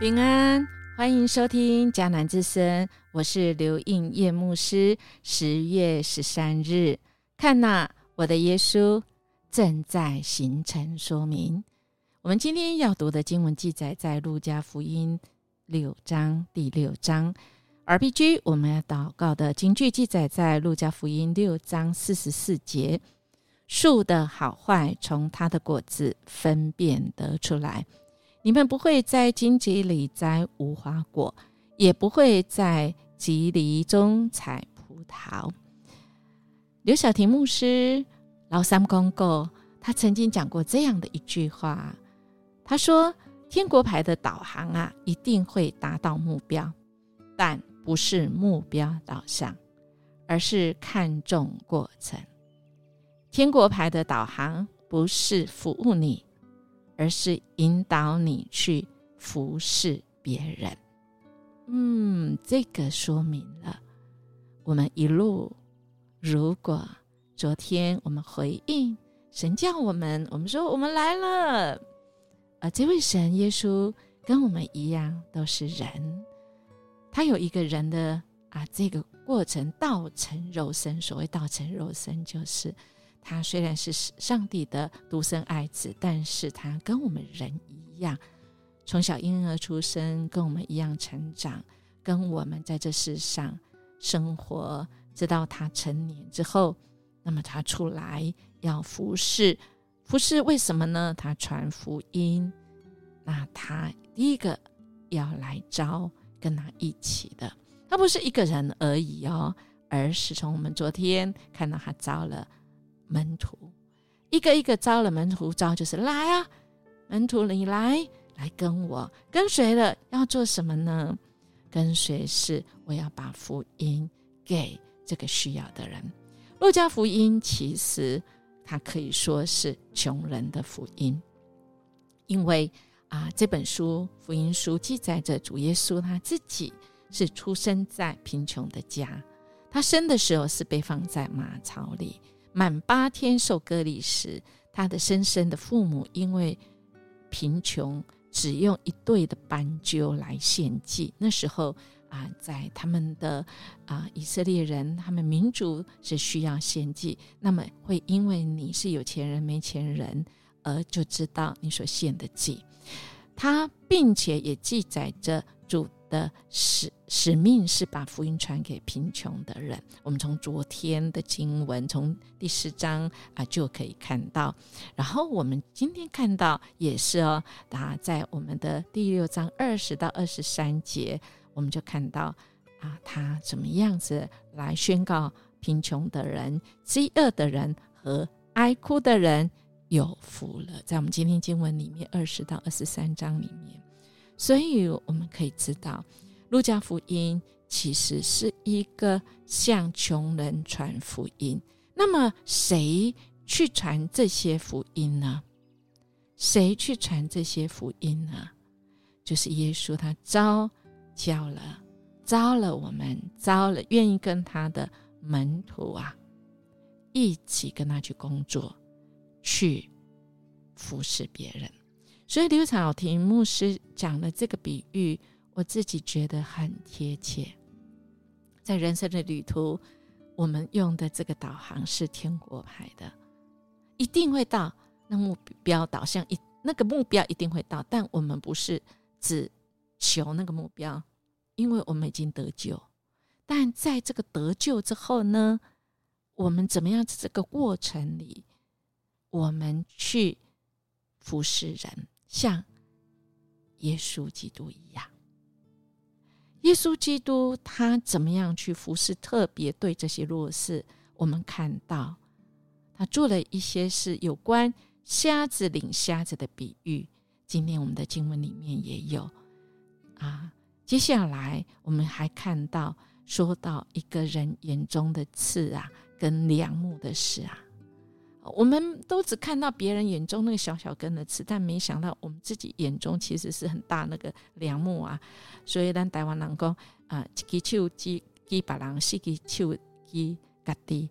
平安，欢迎收听迦南之声，我是刘应叶牧师。十月十三日，看呐，我的耶稣正在形成说明。我们今天要读的经文记载在路加福音六章第六章。RPG，我们要祷告的经句记载在路加福音六章四十四节。树的好坏，从它的果子分辨得出来。你们不会在荆棘里摘无花果，也不会在棘藜中采葡萄。刘晓婷牧师老三公公，他曾经讲过这样的一句话，他说：“天国牌的导航啊，一定会达到目标，但不是目标导向，而是看重过程。天国牌的导航不是服务你。”而是引导你去服侍别人。嗯，这个说明了我们一路，如果昨天我们回应神叫我们，我们说我们来了，啊，这位神耶稣跟我们一样都是人，他有一个人的啊这个过程，道成肉身。所谓道成肉身，就是。他虽然是上帝的独生爱子，但是他跟我们人一样，从小婴儿出生，跟我们一样成长，跟我们在这世上生活，直到他成年之后，那么他出来要服侍，服侍为什么呢？他传福音，那他第一个要来招跟他一起的，他不是一个人而已哦，而是从我们昨天看到他招了。门徒一个一个招了，门徒招就是来啊，门徒你来来跟我跟随了，要做什么呢？跟随是我要把福音给这个需要的人。路加福音其实它可以说是穷人的福音，因为啊这本书福音书记载着主耶稣他自己是出生在贫穷的家，他生的时候是被放在马槽里。满八天受割礼时，他的生身的父母因为贫穷，只用一对的斑鸠来献祭。那时候啊，在他们的啊以色列人，他们民族是需要献祭，那么会因为你是有钱人没钱人，而就知道你所献的祭。他并且也记载着。的使使命是把福音传给贫穷的人。我们从昨天的经文，从第十章啊就可以看到。然后我们今天看到也是哦，啊，在我们的第六章二十到二十三节，我们就看到啊，他怎么样子来宣告贫穷的人、饥饿的人和哀哭的人有福了。在我们今天经文里面，二十到二十三章里面。所以我们可以知道，路加福音其实是一个向穷人传福音。那么，谁去传这些福音呢？谁去传这些福音呢？就是耶稣，他招教了，招了我们，招了愿意跟他的门徒啊，一起跟他去工作，去服侍别人。所以刘草婷牧师讲的这个比喻，我自己觉得很贴切。在人生的旅途，我们用的这个导航是天国牌的，一定会到那目标导向一那个目标一定会到，但我们不是只求那个目标，因为我们已经得救。但在这个得救之后呢，我们怎么样在？这个过程里，我们去服侍人。像耶稣基督一样，耶稣基督他怎么样去服侍？特别对这些弱势，我们看到他做了一些是有关瞎子领瞎子的比喻。今天我们的经文里面也有啊。接下来我们还看到说到一个人眼中的刺啊，跟良木的事啊。我们都只看到别人眼中那个小小根的刺，但没想到我们自己眼中其实是很大那个梁木啊。所以咱台湾人讲啊，一只手指指别人，四只手指家己。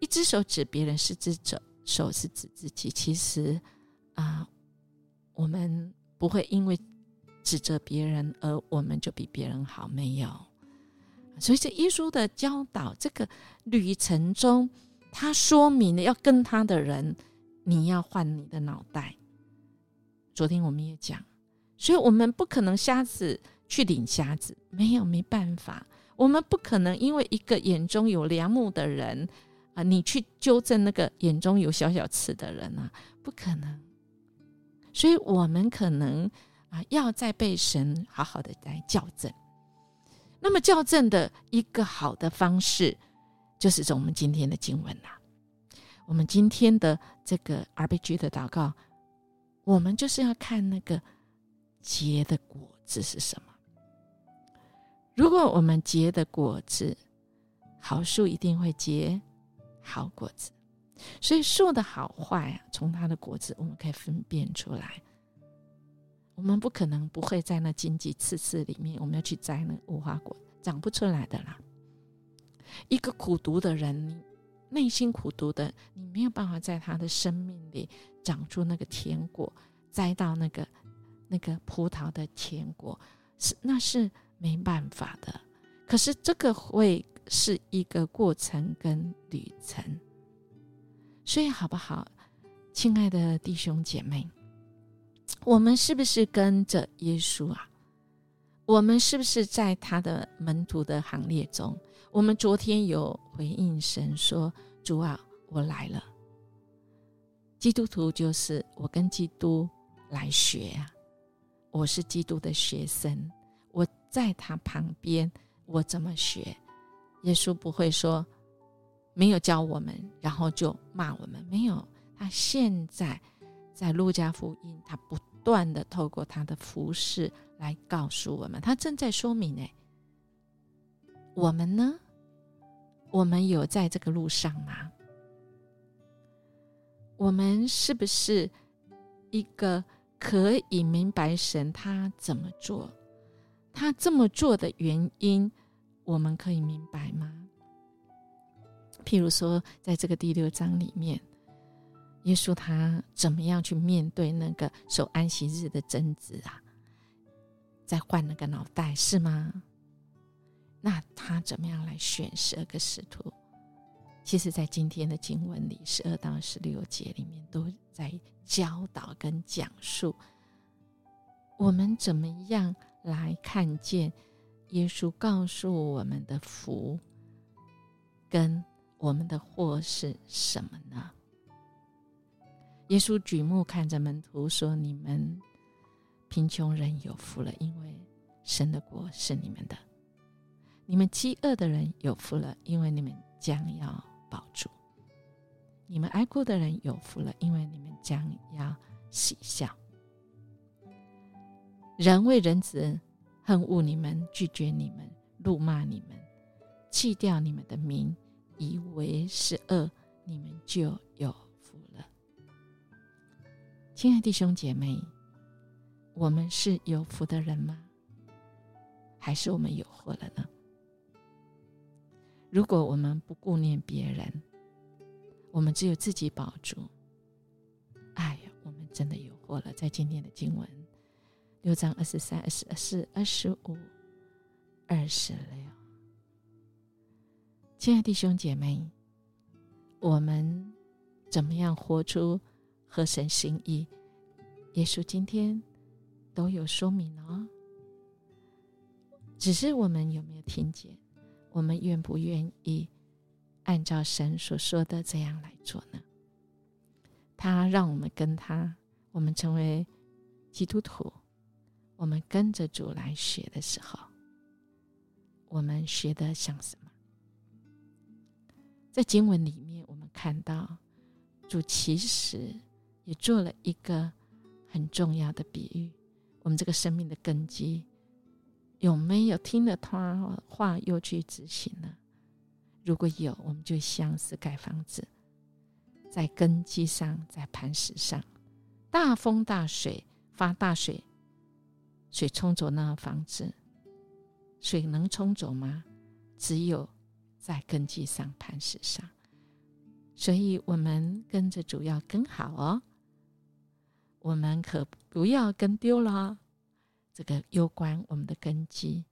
一只手指别人，四只手手是指自己。其实啊，我们不会因为指责别人，而我们就比别人好，没有。所以，这耶稣的教导，这个旅程中，他说明了要跟他的人，你要换你的脑袋。昨天我们也讲，所以我们不可能瞎子去领瞎子，没有没办法。我们不可能因为一个眼中有良木的人啊，你去纠正那个眼中有小小刺的人啊，不可能。所以，我们可能啊，要再被神好好的来校正。那么校正的一个好的方式，就是从我们今天的经文啦。我们今天的这个 RPG 的祷告，我们就是要看那个结的果子是什么。如果我们结的果子好树，一定会结好果子。所以树的好坏啊，从它的果子我们可以分辨出来。我们不可能不会在那荆棘刺刺里面，我们要去摘那无花果，长不出来的啦。一个苦读的人，你内心苦读的，你没有办法在他的生命里长出那个甜果，摘到那个那个葡萄的甜果，是那是没办法的。可是这个会是一个过程跟旅程，所以好不好，亲爱的弟兄姐妹？我们是不是跟着耶稣啊？我们是不是在他的门徒的行列中？我们昨天有回应神说：“主啊，我来了。”基督徒就是我跟基督来学啊，我是基督的学生，我在他旁边，我怎么学？耶稣不会说没有教我们，然后就骂我们，没有。他现在在路加福音，他不。断的透过他的服饰来告诉我们，他正在说明：哎，我们呢？我们有在这个路上吗？我们是不是一个可以明白神他怎么做？他这么做的原因，我们可以明白吗？譬如说，在这个第六章里面。耶稣他怎么样去面对那个守安息日的争执啊？再换那个脑袋是吗？那他怎么样来选十二个使徒？其实，在今天的经文里，十二到十六节里面都在教导跟讲述，我们怎么样来看见耶稣告诉我们的福跟我们的祸是什么呢？耶稣举目看着门徒说：“你们贫穷人有福了，因为神的国是你们的；你们饥饿的人有福了，因为你们将要饱足；你们哀哭的人有福了，因为你们将要喜笑。人为人子恨恶你们，拒绝你们，怒骂你们，弃掉你们的名，以为是恶，你们就有福了。”亲爱弟兄姐妹，我们是有福的人吗？还是我们有祸了呢？如果我们不顾念别人，我们只有自己保住，哎呀，我们真的有祸了。在今天的经文六章二十三、二十四、二十五、二十六，亲爱弟兄姐妹，我们怎么样活出？合神心意，耶稣今天都有说明哦。只是我们有没有听见？我们愿不愿意按照神所说的这样来做呢？他让我们跟他，我们成为基督徒，我们跟着主来学的时候，我们学的像什么？在经文里面，我们看到主其实。也做了一个很重要的比喻，我们这个生命的根基有没有听了他话又去执行呢？如果有，我们就像是盖房子，在根基上，在磐石上，大风大水发大水，水冲走那房子，水能冲走吗？只有在根基上、磐石上，所以我们跟着主要跟好哦。我们可不要跟丢了，这个攸关我们的根基，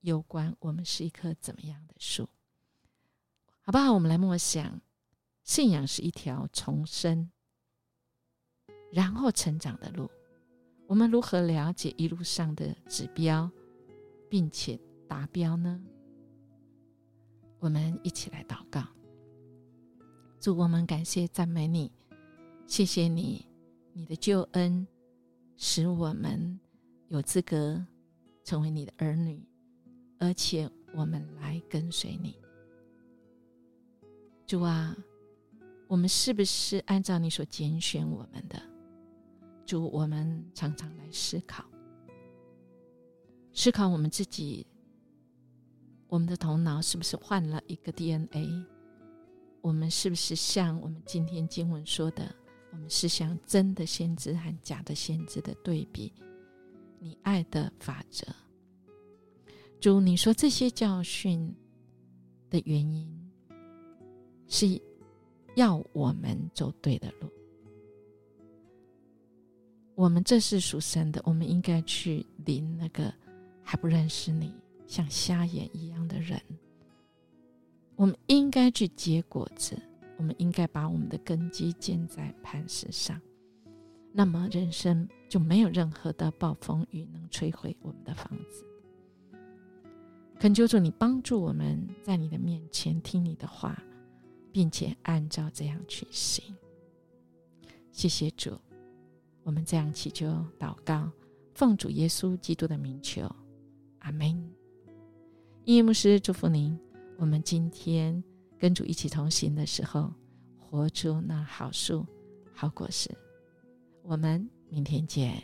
攸关我们是一棵怎么样的树，好不好？我们来默想，信仰是一条重生，然后成长的路。我们如何了解一路上的指标，并且达标呢？我们一起来祷告，祝我们感谢赞美你，谢谢你，你的救恩使我们。有资格成为你的儿女，而且我们来跟随你，主啊，我们是不是按照你所拣选我们的？主，我们常常来思考，思考我们自己，我们的头脑是不是换了一个 DNA？我们是不是像我们今天经文说的，我们是像真的先知和假的先知的对比？你爱的法则，主，你说这些教训的原因是要我们走对的路。我们这是属神的，我们应该去领那个还不认识你、像瞎眼一样的人。我们应该去结果子，我们应该把我们的根基建在磐石上。那么人生就没有任何的暴风雨能摧毁我们的房子。恳求主，你帮助我们在你的面前听你的话，并且按照这样去行。谢谢主，我们这样祈求祷告，奉主耶稣基督的名求，阿门。音乐牧师祝福您。我们今天跟主一起同行的时候，活出那好树、好果实。我们明天见。